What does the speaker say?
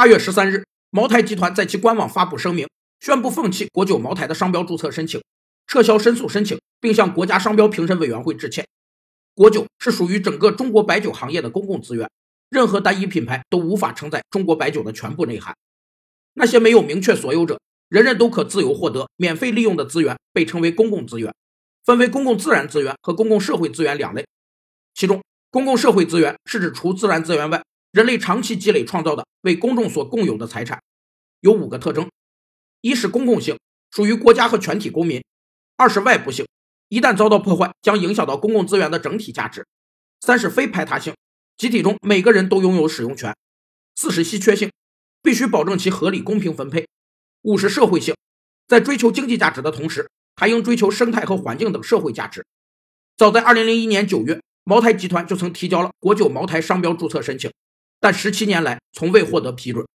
八月十三日，茅台集团在其官网发布声明，宣布放弃国酒茅台的商标注册申请，撤销申诉申请，并向国家商标评审委员会致歉。国酒是属于整个中国白酒行业的公共资源，任何单一品牌都无法承载中国白酒的全部内涵。那些没有明确所有者，人人都可自由获得、免费利用的资源，被称为公共资源，分为公共自然资源和公共社会资源两类。其中，公共社会资源是指除自然资源外，人类长期积累创造的为公众所共有的财产，有五个特征：一是公共性，属于国家和全体公民；二是外部性。一旦遭到破坏，将影响到公共资源的整体价值。三是非排他性，集体中每个人都拥有使用权。四是稀缺性，必须保证其合理公平分配。五是社会性，在追求经济价值的同时，还应追求生态和环境等社会价值。早在2001年9月，茅台集团就曾提交了国酒茅台商标注册申请，但十七年来从未获得批准。